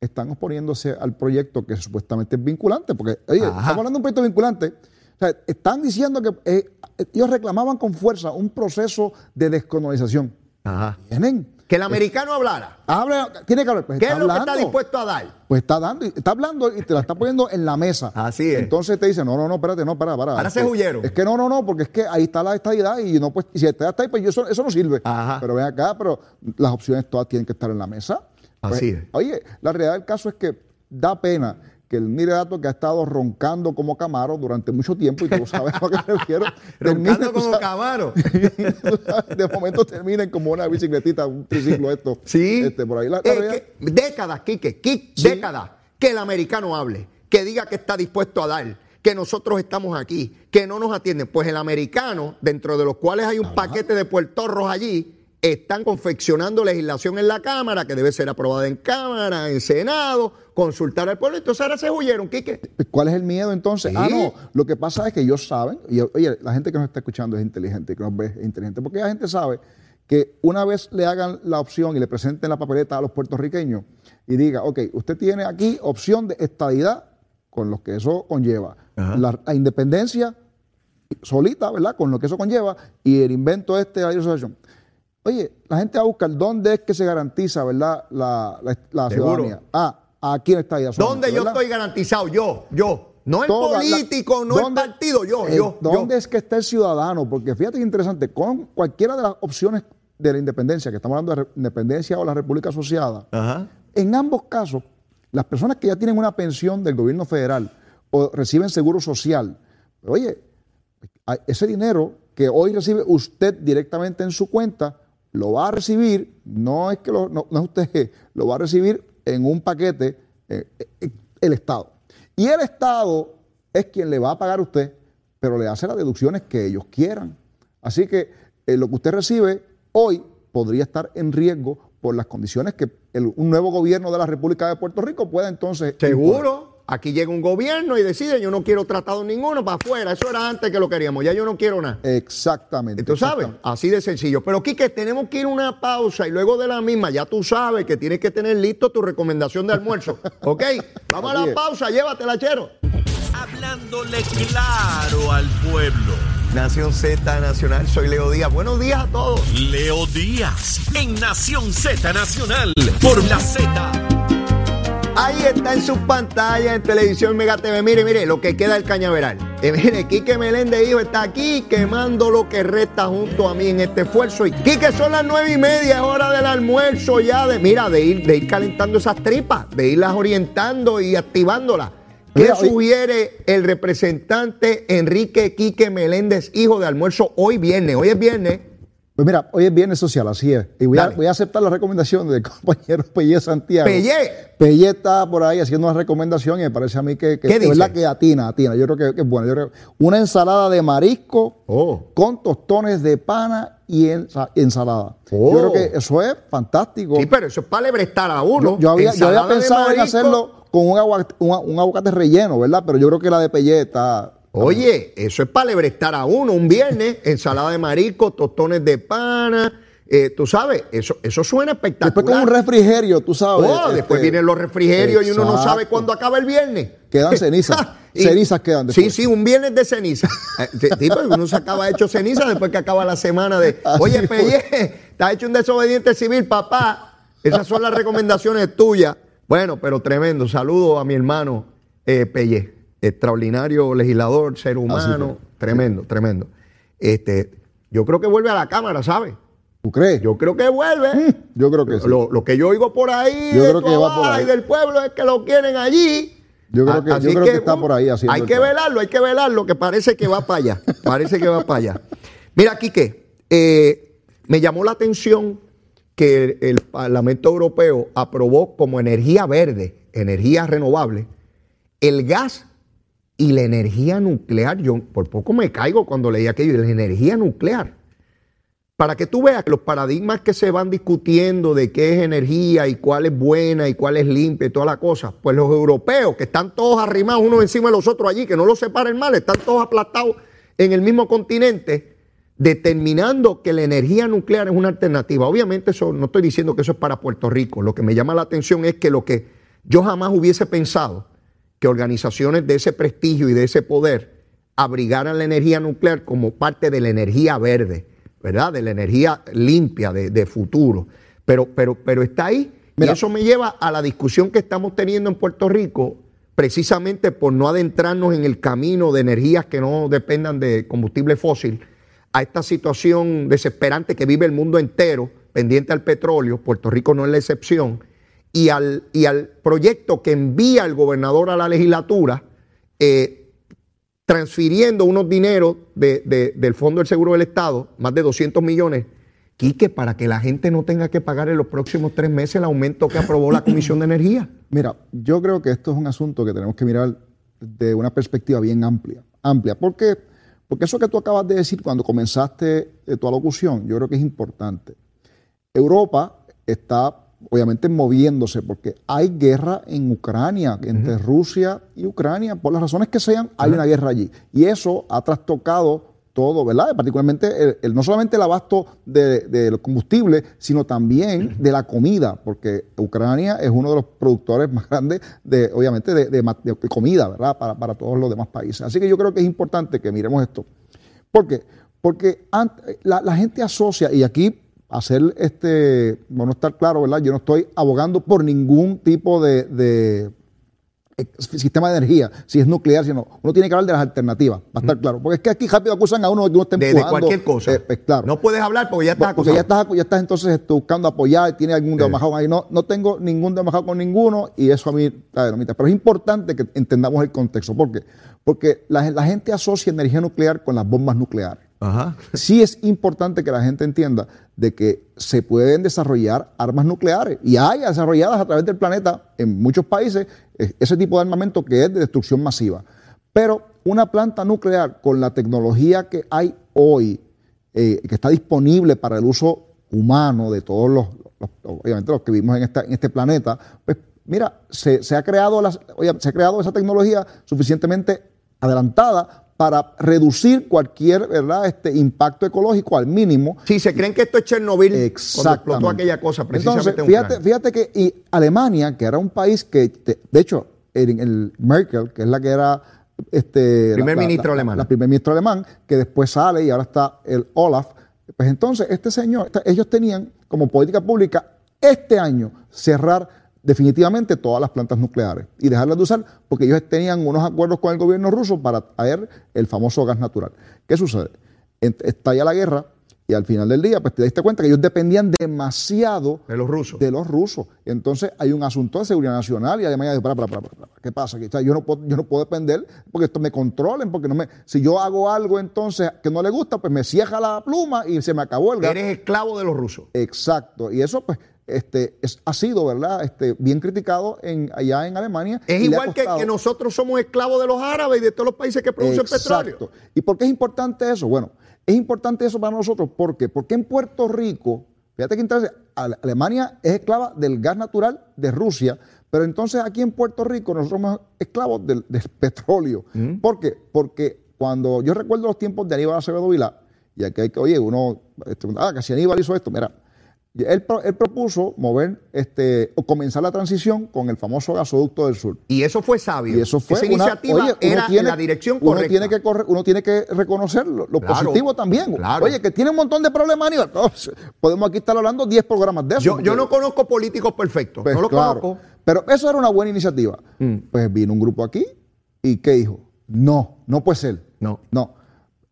están oponiéndose al proyecto que supuestamente es vinculante? Porque, oye, Ajá. estamos hablando de un proyecto vinculante. O sea, están diciendo que eh, ellos reclamaban con fuerza un proceso de descolonización. Ajá. Tienen. Que el americano hablara. Habla, tiene que hablar. Pues ¿Qué es lo que está dispuesto a dar? Pues está dando, está hablando y te la está poniendo en la mesa. Así es. Entonces te dice, no, no, no, espérate, no, para, para. Ahora Es se que- huyeron. Es que no, no, no, porque es que ahí está la estadidad y no pues, y si está ahí, pues yo- eso, eso no sirve. Ajá. Pero ven acá, pero las opciones todas tienen que estar en la mesa. Pues, Así es. Oye, la realidad del caso es que da pena que el Miredato que ha estado roncando como Camaro durante mucho tiempo, y tú sabes a lo que me refiero, Roncando termine, como sabes, Camaro. de momento terminen como una bicicletita, un triciclo esto. Sí. Este, por ahí la, la Eh, que- décadas, Quique, Quique, Sí. décadas. Que el americano hable, que diga que está dispuesto a dar, que nosotros estamos aquí, que no nos atienden. Pues el americano, dentro de los cuales hay un paquete de puertorros allí, están confeccionando legislación en la Cámara, que debe ser aprobada en Cámara, en Senado, consultar al pueblo. Entonces ahora se huyeron, Quique. ¿Cuál es el miedo entonces? Sí. Ah, no. Lo que pasa es que ellos saben, y oye, la gente que nos está escuchando es inteligente, que nos ve es inteligente, porque la gente sabe que una vez le hagan la opción y le presenten la papeleta a los puertorriqueños y diga, ok, usted tiene aquí opción de estadidad, con lo que eso conlleva, la, la independencia solita, ¿verdad? Con lo que eso conlleva, y el invento este de la asociación. Oye, la gente va a buscar dónde es que se garantiza, ¿verdad? La, la, la ciudadanía. Ah, aquí en estadidad. ¿Dónde solamente, yo estoy garantizado? Yo, yo. No el Toda la- político, no ¿dónde- el partido, yo, eh, yo. ¿Dónde yo. es que está el ciudadano? Porque fíjate que interesante, con cualquiera de las opciones de la independencia, que estamos hablando de independencia o la república asociada, Ajá. en ambos casos, las personas que ya tienen una pensión del gobierno federal o reciben seguro social, oye, a- ese dinero que hoy recibe usted directamente en su cuenta, lo va a recibir, no es que lo, no, no es usted, lo va a recibir en un paquete eh, eh, el Estado. Y el Estado es quien le va a pagar a usted, pero le hace las deducciones que ellos quieran. Así que eh, lo que usted recibe hoy podría estar en riesgo por las condiciones que el- un nuevo gobierno de la República de Puerto Rico pueda entonces. imponer. Aquí llega un gobierno y decide, yo no quiero tratado ninguno para afuera. Eso era antes que lo queríamos, ya yo no quiero nada. Exactamente. Tú sabes, así de sencillo. Pero Quique, tenemos que ir a una pausa y luego de la misma, ya tú sabes que tienes que tener listo tu recomendación de almuerzo. ¿Ok? Vamos a la pausa, llévatela, chero. Hablándole claro al pueblo. Nación Z Nacional, soy Leo Díaz. Buenos días a todos. Leo Díaz en Nación Z Nacional por la Z. Ahí está en sus pantallas, en televisión Mega TV. Mire, mire, lo que queda del cañaveral. Eh, mire, Quique Meléndez, hijo, está aquí quemando lo que resta junto a mí en este esfuerzo. Y Quique, son las nueve y media, es hora del almuerzo ya. De, mira, de ir, de ir calentando esas tripas, de irlas orientando y activándolas. ¿Qué Mira, hoy- sugiere el representante Enrique Quique Meléndez, hijo de almuerzo, hoy viernes? Hoy es viernes. Pues mira, hoy es viernes social, así es. Y voy a, Dale. voy a aceptar la recomendación del compañero Pelle Santiago. Pellé. Pelle está por ahí haciendo una recomendación y me parece a mí que, que ¿Qué de verdad que atina, atina. Yo creo que, que es bueno. Yo creo una ensalada de marisco Oh. con tostones de pana y ensa- ensalada. Oh. Yo creo que eso es fantástico. Sí, pero eso es para lebrestar a uno. yo, yo había, yo pensado en hacerlo con un, agua- un, un aguacate relleno, ¿verdad? Pero yo creo que la de Pelle está... Oye, eso es para lebrestar a uno un viernes, ensalada de marisco, tostones de pana, eh, tú sabes, eso, eso suena espectacular. Después con un refrigerio, tú sabes. Oh, después este, vienen los refrigerios y uno no sabe cuándo acaba el viernes. Quedan cenizas. Y- Cenizas quedan Sí, después. sí, un viernes de ceniza. Eh, sí, sí, porque uno se acaba hecho ceniza después que acaba la semana de. Oye. Pelle, estás hecho un desobediente civil, papá. Esas son las recomendaciones tuyas. Bueno, pero tremendo. Saludo a mi hermano eh, Pelle, extraordinario legislador, ser humano. Tremendo, tremendo. Este, yo creo que vuelve a la Cámara, ¿sabes? ¿Tú crees? Yo creo que vuelve. Yo creo que sí. Lo, lo que yo oigo por ahí Yo de creo que va por ahí. y del pueblo es que lo quieren allí. Yo creo que- yo creo que está por ahí haciendo Hay que velarlo, hay que velarlo, que parece que va para allá. Parece que va para allá. Mira, Quique, eh, me llamó la atención que el, el Parlamento Europeo aprobó como energía verde, energía renovable, el gas y la energía nuclear. Yo por poco me caigo cuando leí aquello, la energía nuclear. Para que tú veas que los paradigmas que se van discutiendo de qué es energía y cuál es buena y cuál es limpia y toda la cosa, pues los europeos que están todos arrimados unos encima de los otros allí, que no los separa el mal, están todos aplastados en el mismo continente, determinando que la energía nuclear es una alternativa. Obviamente eso no estoy diciendo que eso es para Puerto Rico. Lo que me llama la atención es que lo que yo jamás hubiese pensado que organizaciones de ese prestigio y de ese poder abrigaran la energía nuclear como parte de la energía verde, ¿verdad? De la energía limpia, de, de futuro. Pero, pero, pero está ahí. Mira. y eso me lleva a la discusión que estamos teniendo en Puerto Rico, precisamente por no adentrarnos en el camino de energías que no dependan de combustible fósil, a esta situación desesperante que vive el mundo entero, pendiente al petróleo, Puerto Rico no es la excepción, y al, y al proyecto que envía el gobernador a la legislatura, eh, transfiriendo unos dineros de- de- del Fondo del Seguro del Estado, más de 200 millones, Quique, para que la gente no tenga que pagar en los próximos tres meses el aumento que aprobó la Comisión de Energía. Mira, yo creo que esto es un asunto que tenemos que mirar de una perspectiva bien amplia. Amplia. ¿Por qué? Porque eso que tú acabas de decir cuando comenzaste eh, tu alocución, yo creo que es importante. Europa está obviamente moviéndose porque hay guerra en Ucrania, entre Rusia y Ucrania, por las razones que sean, hay una guerra allí. Y eso ha trastocado todo, ¿verdad? Particularmente el- el- no solamente el abasto de, de los combustibles, sino también de la comida, porque Ucrania es uno de los productores más grandes, de, obviamente, de, de comida, ¿verdad? Para, para todos los demás países. Así que yo creo que es importante que miremos esto. ¿Por qué? Porque la gente asocia, y aquí hacer este, bueno, estar claro, ¿verdad? Yo no estoy abogando por ningún tipo de, de, eh, sistema de energía, si es nuclear, si no. Uno tiene que hablar de las alternativas, va a estar claro. Porque es que aquí rápido acusan a uno de que uno está De, de empujando. cualquier cosa. eh, pues, claro. No puedes hablar porque ya estás Porque ya estás, ya estás entonces este, buscando apoyar, tiene algún dedo majado ahí. No, no tengo ningún dedo majado con ninguno y eso a mí está de nomita. Pero es importante que entendamos el contexto. ¿Por qué? Porque la, la gente asocia energía nuclear con las bombas nucleares. Ajá. Sí es importante que la gente entienda de que se pueden desarrollar armas nucleares y hay desarrolladas a través del planeta en muchos países ese tipo de armamento que es de destrucción masiva. Pero una planta nuclear con la tecnología que hay hoy, eh, que está disponible para el uso humano de todos los, obviamente los que vivimos en, este planeta, pues mira, se, se ha creado las, oye, se ha creado esa tecnología suficientemente adelantada para reducir cualquier ¿verdad? Este impacto ecológico al mínimo. Si se creen que esto es Chernobyl, cuando Exactamente. explotó aquella cosa precisamente Entonces, en fíjate, fíjate que y Alemania, que era un país que, de hecho, el, el Merkel, que es la que era este, Primer la- ministro la- alemán. La, primer ministro alemán, que después sale y ahora está el Olaf. Pues entonces, este señor, ellos tenían como política pública este año cerrar definitivamente todas las plantas nucleares y dejarlas de usar porque ellos tenían unos acuerdos con el gobierno ruso para traer el famoso gas natural. ¿Qué sucede? Estalla la guerra y al final del día, pues te diste cuenta que ellos dependían demasiado De los rusos. de los rusos. Entonces hay un asunto de seguridad nacional y además, para, para, para, para, para, ¿qué pasa? aquí? O sea, yo, no puedo, yo no puedo depender porque esto me controlen, porque no me, si yo hago algo entonces que no le gusta, pues me cierra la pluma y se me acabó el gas. Eres esclavo de los rusos. Exacto. Y eso pues este, es- ha sido, ¿verdad? Este, bien criticado en, allá en Alemania. Es igual que, que nosotros somos esclavos de los árabes y de todos los países que producen petróleo. Exacto. ¿Y por qué es importante eso? Bueno, es importante eso para nosotros. ¿Por qué? Porque en Puerto Rico, fíjate que interesante, Ale- Alemania es esclava del gas natural de Rusia, pero entonces aquí en Puerto Rico nosotros somos esclavos del, del petróleo. ¿Por qué? Porque cuando yo recuerdo los tiempos de Aníbal Acevedo Vilá, y aquí hay que, oye, uno, este, ah, que si Aníbal hizo esto, mira, él, pro- él propuso mover, este, o comenzar la transición con el famoso gasoducto del sur. Y eso fue sabio. Y eso fue Esa una- iniciativa oye, uno era tiene- en la dirección uno correcta. Tiene que corre- uno tiene que reconocer lo, lo Claro, positivo también. claro. Oye, que tiene un montón de problemas, Aníbal. Podemos aquí estar hablando 10 programas de eso. yo, yo no conozco políticos perfectos. pues, no los claro. conozco. Pero eso era una buena iniciativa. Mm. Pues vino un grupo aquí y ¿qué dijo? No, no puede ser. No. No.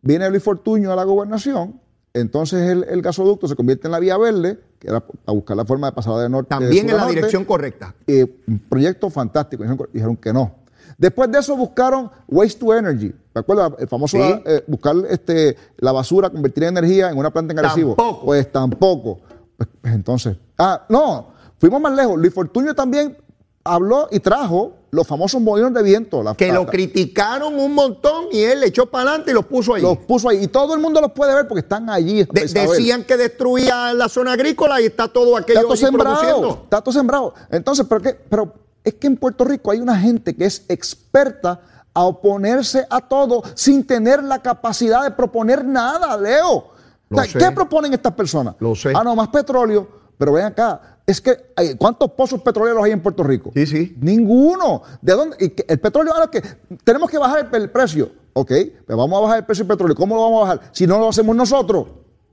Viene Luis Fortuño a la gobernación, entonces el, el gasoducto se convierte en la vía verde, que era a buscar la forma de pasar de norte. También en la norte. dirección correcta. Eh, un proyecto fantástico. Dijeron, que no. Después de eso buscaron Waste to Energy. ¿Te acuerdas? El famoso Sí. eh, buscar este, la basura, convertir en energía en una planta en Arecibo. Tampoco. Pues tampoco. Pues, pues, entonces, ah, no, fuimos más lejos. Luis Fortuño también habló y trajo los famosos molinos de viento. la- Que la- lo criticaron un montón y él le echó para adelante y los puso ahí. los puso ahí. Y todo el mundo los puede ver porque están allí. De- decían que destruía la zona agrícola y está todo aquello Está todo sembrado. produciendo. Está todo sembrado. Entonces, ¿pero qué? Pero es que en Puerto Rico hay una gente que es experta a oponerse a todo sin tener la capacidad de proponer nada, Leo. Lo O sea, sé. ¿Qué proponen estas personas? Lo sé. Ah, no, más petróleo. Pero ven acá, es que hay- ¿cuántos pozos petroleros hay en Puerto Rico? Sí, sí. Ninguno. ¿De dónde? El petróleo, ahora que tenemos que bajar el, el precio. Ok, pues vamos a bajar el precio del petróleo. ¿Cómo lo vamos a bajar? Si no lo hacemos nosotros.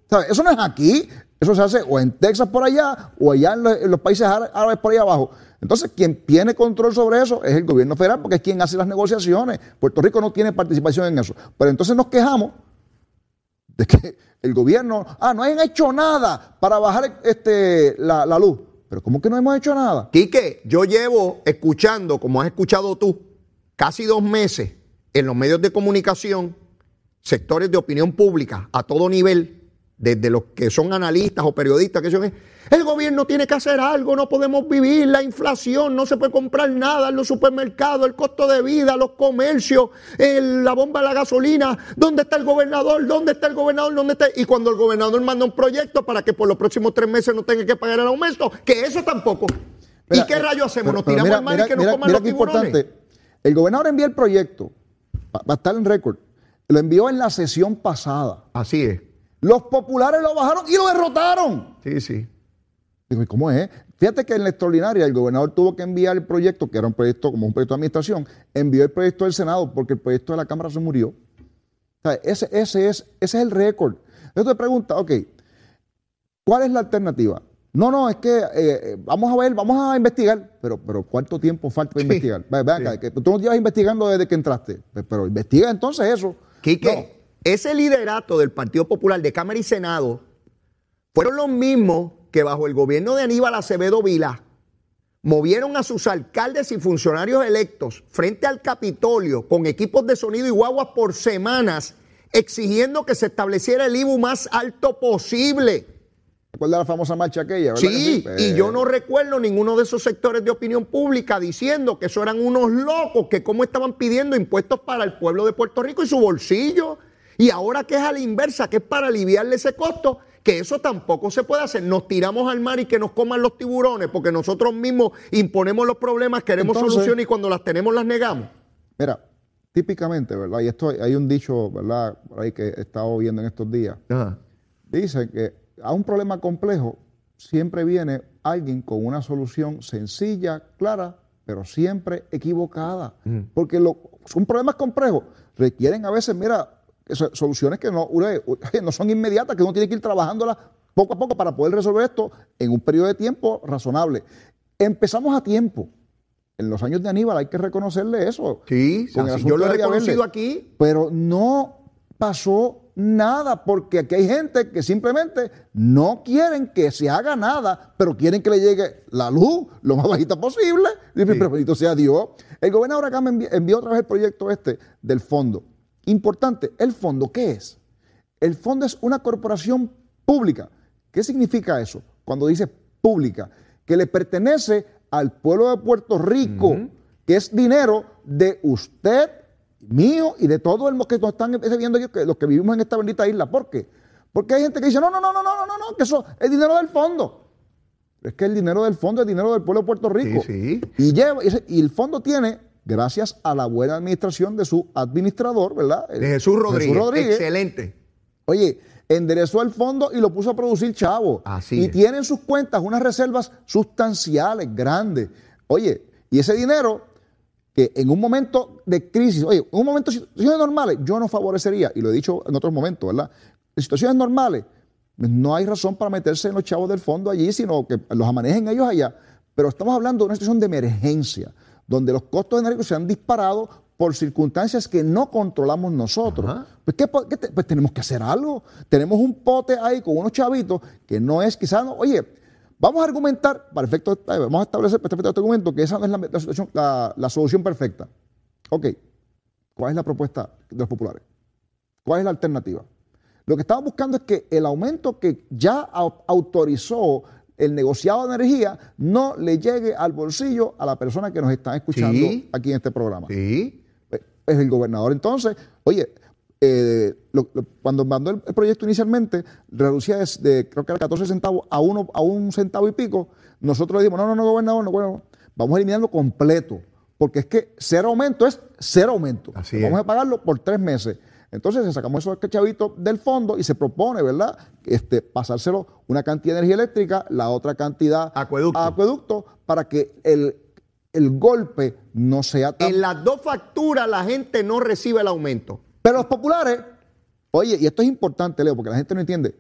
¿Sabes? Eso no es aquí. Eso se hace o en Texas por allá o allá en los, en los países ára- árabes por allá abajo. Entonces, quien tiene control sobre eso es el gobierno federal porque es quien hace las negociaciones. Puerto Rico no tiene participación en eso. Pero entonces nos quejamos de que el gobierno, ah, no han hecho nada para bajar este, la, la luz. Pero ¿cómo que no hemos hecho nada? Quique, yo llevo escuchando, como has escuchado tú, casi dos meses en los medios de comunicación, sectores de opinión pública a todo nivel, desde los que son analistas o periodistas, que son, el gobierno tiene que hacer algo, no podemos vivir, la inflación, no se puede comprar nada en los supermercados, el costo de vida, los comercios, el- la bomba de la gasolina, ¿dónde está el gobernador? ¿Dónde está el gobernador? ¿Dónde está? Y cuando el gobernador manda un proyecto para que por los próximos tres meses no tenga que pagar el aumento, que eso tampoco. ¿Y qué eh, rayos hacemos? pero- ¿Nos tiramos al mar mira, y que nos mira- coman los qué tiburones? importante. El gobernador envió el proyecto, va a estar en récord, lo envió en la sesión pasada. Así es. Los populares lo bajaron y lo derrotaron. Sí, sí. Digo, ¿y cómo es? Fíjate que en la extraordinaria el gobernador tuvo que enviar el proyecto, que era un proyecto como un proyecto de administración, envió el proyecto del Senado porque el proyecto de la Cámara se murió. O sea, ese, ese, es, ese es el récord. Entonces te pregunta, ok, ¿cuál es la alternativa? No, no, es que eh, eh, vamos a ver, vamos a investigar, pero, pero ¿cuánto tiempo falta para Sí, investigar? Ve, ve acá, que tú no llevas investigando desde que entraste, Pe- pero investiga entonces eso. Quique, No. ese liderato del Partido Popular de Cámara y Senado fueron los mismos que bajo el gobierno de Aníbal Acevedo Vila movieron a sus alcaldes y funcionarios electos frente al Capitolio con equipos de sonido y guaguas por semanas exigiendo que se estableciera el IBU más alto posible. ¿Recuerda la famosa marcha aquella? ¿verdad que Sí, Pues, y yo no recuerdo ninguno de esos sectores de opinión pública diciendo que eso eran unos locos, que cómo estaban pidiendo impuestos para el pueblo de Puerto Rico y su bolsillo. Y ahora que es a la inversa, que es para aliviarle ese costo, que eso tampoco se puede hacer. Nos tiramos al mar y que nos coman los tiburones porque nosotros mismos imponemos los problemas, queremos Entonces- soluciones y cuando las tenemos las negamos. Mira, típicamente, ¿verdad? Y esto hay un dicho, ¿verdad? Por ahí que he estado viendo en estos días. Dice que a un problema complejo siempre viene alguien con una solución sencilla, clara, pero siempre equivocada. Porque lo, son problemas complejos. Requieren a veces, mira, soluciones que no, son inmediatas, que uno tiene que ir trabajándolas poco a poco para poder resolver esto en un periodo de tiempo razonable. Empezamos a tiempo. En los años de Aníbal hay que reconocerle eso. Sí, Con el yo lo he reconocido aquí. Pero no pasó nada, porque aquí hay gente que simplemente no quieren que se haga nada, pero quieren que le llegue la luz lo más bajita posible. Y, bendito sea Dios. El gobernador acá me envi- envió otra vez el proyecto este del fondo. Importante, ¿el fondo qué es? El fondo es una corporación pública. ¿Qué significa eso? Cuando dice pública, que le pertenece al pueblo de Puerto Rico, que es dinero de usted, mío y de todos los que nos están viendo los que vivimos en esta bendita isla. ¿Por qué? Porque hay gente que dice, no, no, no, no, no, no, no, que eso es dinero del fondo. Es que el dinero del fondo es dinero del pueblo de Puerto Rico. Sí. Y, lleva, y el fondo tiene gracias a la buena administración de su administrador, ¿verdad? De Jesús Rodríguez. Rodríguez. Excelente. Oye, enderezó el fondo y lo puso a producir chavo. Así y es. tiene en sus cuentas unas reservas sustanciales, grandes. Oye, y ese dinero que en un momento de crisis, oye, en un momento de situaciones normales, yo no favorecería, y lo he dicho en otros momentos, ¿verdad? En situaciones normales, no hay razón para meterse en los chavos del fondo allí, sino que los manejen ellos allá. Pero estamos hablando de una situación de emergencia, donde los costos energéticos se han disparado por circunstancias que no controlamos nosotros. Pues, ¿qué po- qué te- pues tenemos que hacer algo. Tenemos un pote ahí con unos chavitos que no es quizás, no- oye, vamos a argumentar, para efecto, vamos a establecer para efecto este argumento que esa no es la, la situación- la- la solución perfecta. Ok, ¿cuál es la propuesta de los populares? ¿Cuál es la alternativa? Lo que estamos buscando es que el aumento que ya au- autorizó el negociado de energía no le llegue al bolsillo a la persona que nos están escuchando Sí. aquí en este programa. Sí. Pues, Es el gobernador entonces, oye, eh, lo- lo- cuando mandó el, el proyecto inicialmente, reducía de, de, creo que era 14 centavos a, uno, a un centavo y pico, nosotros le dijimos, no, no, no, gobernador, no, gobernador, vamos a eliminarlo completo, porque es que cero aumento es cero aumento. Así vamos es. a pagarlo por tres meses. Entonces se sacamos esos chavitos del fondo y se propone, ¿verdad? Este, pasárselo una cantidad de energía eléctrica, la otra cantidad Acueducto. a acueducto, para que el, el golpe no sea tan En las dos facturas la gente no recibe el aumento. pero los populares, oye, y esto es importante, Leo, porque la gente no entiende.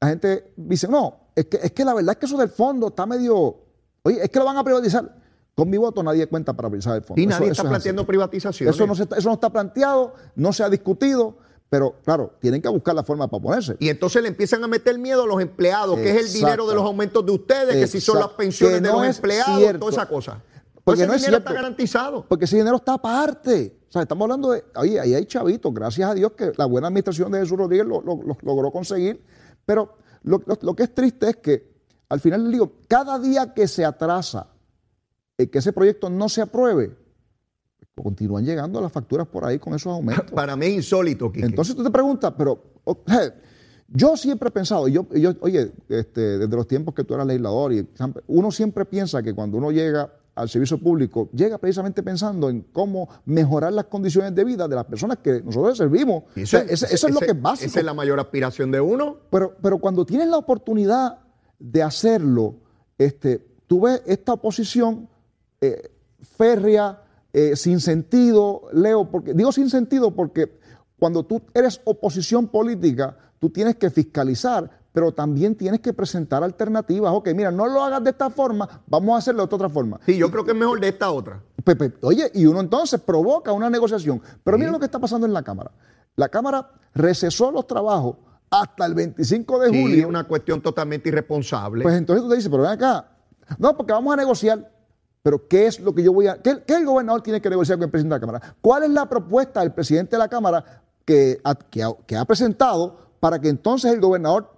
La gente dice, no, es que, es que la verdad es que eso del fondo está medio. Oye, es que lo van a privatizar. Con mi voto nadie cuenta para privatizar el fondo. Y nadie eso está planteando privatizaciones. Eso no, se está, eso no está planteado, no se ha discutido, pero claro, tienen que buscar la forma para oponerse. Y entonces le empiezan a meter miedo a los empleados, que es el dinero Exacto. de los aumentos de ustedes, que si son las Exacto. pensiones de los empleados, cierto. toda esa cosa. Porque Ese no es dinero cierto. está garantizado. Porque ese dinero está aparte. O sea, estamos hablando de, oye, ahí hay chavitos, gracias a Dios que la buena administración de Jesús Rodríguez lo, lo- lo logró conseguir. Pero lo, lo- que es triste es que, al final digo, cada día que se atrasa, que ese proyecto no se apruebe, continúan llegando las facturas por ahí con esos aumentos. Para mí es insólito, Quique. Entonces tú te preguntas, pero yo siempre he pensado, yo, yo oye, este, desde los tiempos que tú eras legislador, y uno siempre piensa que cuando uno llega al servicio público, llega precisamente pensando en cómo mejorar las condiciones de vida de las personas que nosotros servimos. Y O sea, ese- eso es lo que es básico. Esa es la mayor aspiración de uno. Pero, pero cuando tienes la oportunidad de hacerlo, este, tú ves esta oposición eh, férrea, eh, sin sentido, Leo, porque digo sin sentido porque cuando tú eres oposición política, tú tienes que fiscalizar, pero también tienes que presentar alternativas. Ok, mira, no lo hagas de esta forma, vamos a hacerlo de otra forma. Sí, yo creo que es mejor de esta otra. Pepe, oye, y uno entonces provoca una negociación. Pero mira lo que está pasando en la Cámara. La Cámara recesó los trabajos hasta el 25 de Sí, julio. una cuestión totalmente irresponsable. Pues entonces tú te dices, pero ven acá. No, porque vamos a negociar. Pero ¿qué es lo que yo voy a... ¿Qué, qué el gobernador tiene que negociar con el presidente de la Cámara? ¿Cuál es la propuesta del presidente de la Cámara que ha, que ha- presentado para que entonces el gobernador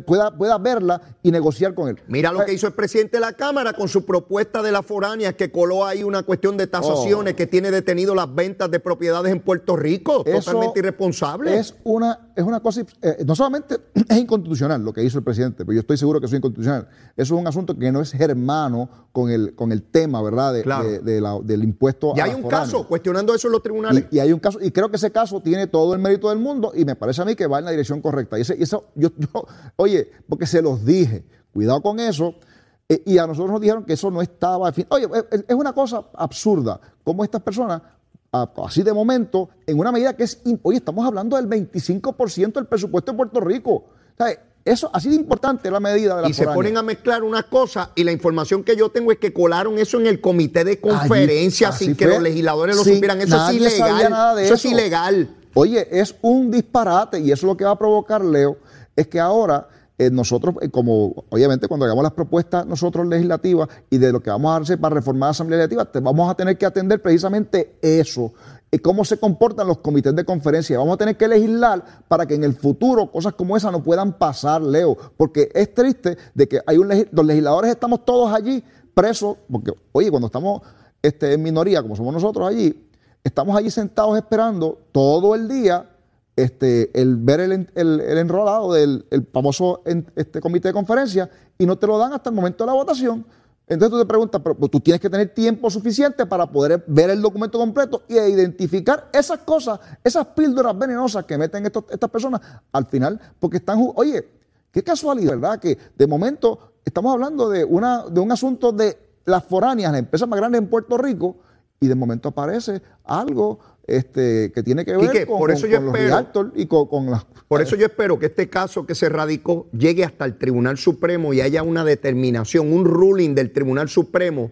pueda, pueda verla y negociar con él. Mira lo Eh, que hizo el presidente de la Cámara con su propuesta de la foránea, que coló ahí una cuestión de tasaciones, Oh. que tiene detenido las ventas de propiedades en Puerto Rico. Eso totalmente irresponsable. Es una, es una cosa, eh, no solamente es inconstitucional lo que hizo el presidente, pero yo estoy seguro que es inconstitucional. Eso es un asunto que no es germano con el, con el tema, ¿verdad? De- Claro. de- de la- del impuesto y a hay la un foránea. caso cuestionando eso en los tribunales. Y, y hay un caso, y creo que ese caso tiene todo el mérito del mundo, y me parece a mí que va en la dirección correcta. Y ese, y eso, yo, yo- oye, porque se los dije, cuidado con eso. eh, y a nosotros nos dijeron que eso no estaba. fin- Oye, es, una cosa absurda, como estas personas, así de momento, en una medida que es. Oye, estamos hablando del 25% del presupuesto de Puerto Rico. Sea, Eso, así de importante la medida de la y se ponen a mezclar una cosa y la información que yo tengo es que colaron eso en el comité de conferencia Allí, sin que fue. los legisladores lo Sí, supieran. Eso es ilegal. nada de eso es eso. ilegal. Oye, es un disparate y eso lo que va a provocar, Leo, es que ahora eh, nosotros, eh, como obviamente cuando hagamos las propuestas nosotros legislativas y de lo que vamos a hacer para reformar la Asamblea Legislativa, vamos a tener que atender precisamente eso, eh, cómo se comportan los comités de conferencia. Vamos a tener que legislar para que en el futuro cosas como esa no puedan pasar, Leo, porque es triste de que hay un los legisladores estamos todos allí presos, porque oye, cuando estamos este, en minoría, como somos nosotros allí, estamos allí sentados esperando todo el día este, el ver el, el- el enrolado del el famoso en- este comité de conferencia y no te lo dan hasta el momento de la votación. Entonces tú te preguntas, pero pues, tú tienes que tener tiempo suficiente para poder ver el documento completo y identificar esas cosas, esas píldoras venenosas que meten estas personas al final, porque están, oye, qué casualidad, ¿verdad? Que de momento estamos hablando de, una, de un asunto de las foráneas, las empresas más grandes en Puerto Rico, y de momento aparece algo este, que tiene que ver Quique, con, por con- eso yo con espero- y con, con las... Por eso yo espero que este caso que se radicó llegue hasta el Tribunal Supremo y haya una determinación, un ruling del Tribunal Supremo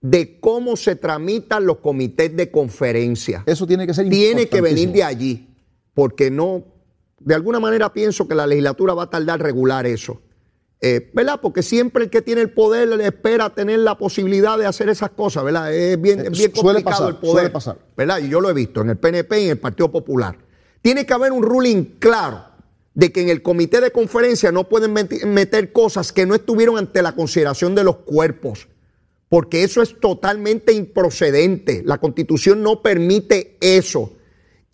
de cómo se tramitan los comités de conferencia. Eso tiene que ser Tiene que venir de allí, porque no, de alguna manera pienso que la legislatura va a tardar regular eso. Eh, ¿Verdad? Porque siempre el que tiene el poder le espera tener la posibilidad de hacer esas cosas, ¿verdad? Es bien, Eh, es bien suele complicado pasar, el poder. suele pasar. ¿Verdad? Y yo lo he visto en el PNP y en el Partido Popular. Tiene que haber un ruling claro de que en el comité de conferencia no pueden meter cosas que no estuvieron ante la consideración de los cuerpos porque eso es totalmente improcedente. La constitución no permite eso.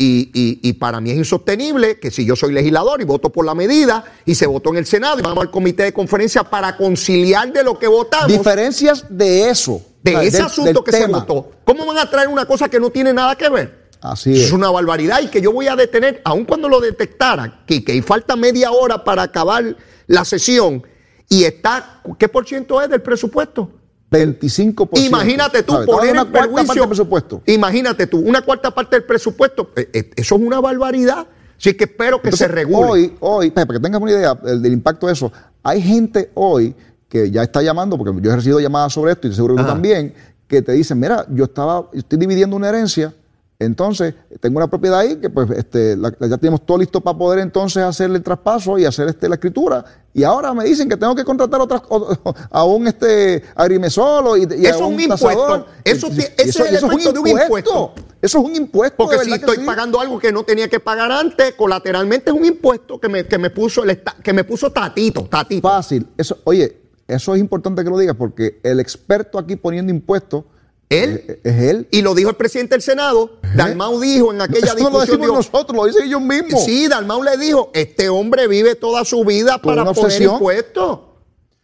Y, y- y para mí es insostenible que si yo soy legislador y voto por la medida y se votó en el Senado y vamos al comité de conferencia para conciliar de lo que votamos, Diferencias de eso. de ese del- asunto del que se votó, ¿cómo van a traer una cosa que no tiene nada que ver? Así es. es una barbaridad y que yo voy a detener, aun cuando lo detectara, que, que falta media hora para acabar la sesión y está, ¿qué por ciento es del presupuesto? 25%. Imagínate tú ¿sabes? Poner en en una cuarta parte perjuicio. del presupuesto. Imagínate tú, una cuarta parte del presupuesto. eh, eh, Eso es una barbaridad. Así que espero que Entonces, se regule. Hoy, hoy, para que tengas una idea del, del impacto de eso, hay gente hoy que ya está llamando, porque yo he recibido llamadas sobre esto y seguro que tú también, que te dicen, mira, yo estaba, estoy dividiendo una herencia, entonces tengo una propiedad ahí que pues este, la- ya tenemos todo listo para poder entonces hacerle el traspaso y hacer este, la escritura, y ahora me dicen que tengo que contratar otras, o- a un este, agrimesolo y, y a Eso es un impuesto. Eso Y- ese es efecto de un impuesto. Eso es un impuesto. Porque si estoy sí. pagando algo que no tenía que pagar antes, colateralmente es un impuesto que me, que me puso el que me puso Tatito, Tatito. Fácil. Eso, oye, eso es importante que lo digas porque el experto aquí poniendo impuestos Él. es, es él. Y lo dijo el presidente del Senado. Dalmau dijo en aquella Eso no lo discusión. decimos dijo, nosotros, lo dicen ellos mismos. sí, Dalmau le dijo, este hombre vive toda su vida para poner obsesión. impuestos.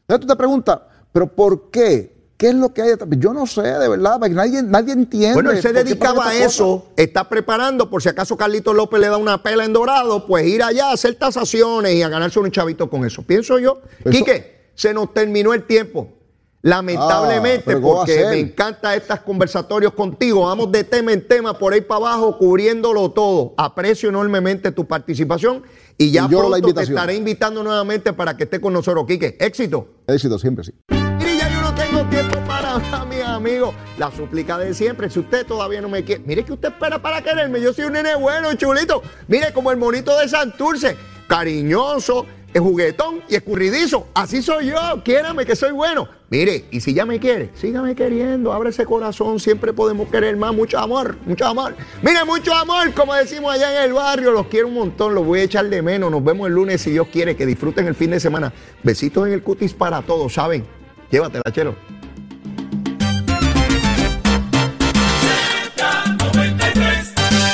Entonces tú te preguntas, ¿pero por qué? ¿Qué es lo que hay detrás? Yo no sé, de verdad, porque nadie, nadie entiende. Bueno, él se dedicaba a eso, está preparando, por si acaso Carlitos López le da una pela en dorado, pues ir allá a hacer tasaciones y a ganarse un chavito con eso. Pienso yo. Eso- Quique, se nos terminó el tiempo. Lamentablemente, Ah, pero ¿cómo va a porque me encanta estos conversatorios contigo. Vamos de tema en tema, por ahí para abajo, cubriéndolo todo. Aprecio enormemente tu participación y ya Y yo la pronto te estaré invitando nuevamente para que estés con nosotros. Quique, éxito. Éxito siempre, sí. Mire, ya yo no tengo tiempo para hablar, mis amigos. La súplica de siempre. Si usted todavía no me quiere, mire que usted espera para quererme. Yo soy un nene bueno, chulito. Mire, como el monito de Santurce, cariñoso, es juguetón y escurridizo. Así soy yo, quiérame que soy bueno. Mire, y si ya me quiere, sígame queriendo, abre ese corazón, siempre podemos querer más, mucho amor, mucho amor. Mire, mucho amor, como decimos allá en el barrio, los quiero un montón, los voy a echar de menos. Nos vemos el lunes si Dios quiere, que disfruten el fin de semana. Besitos en el cutis para todos, ¿saben? Llévatela, chelo.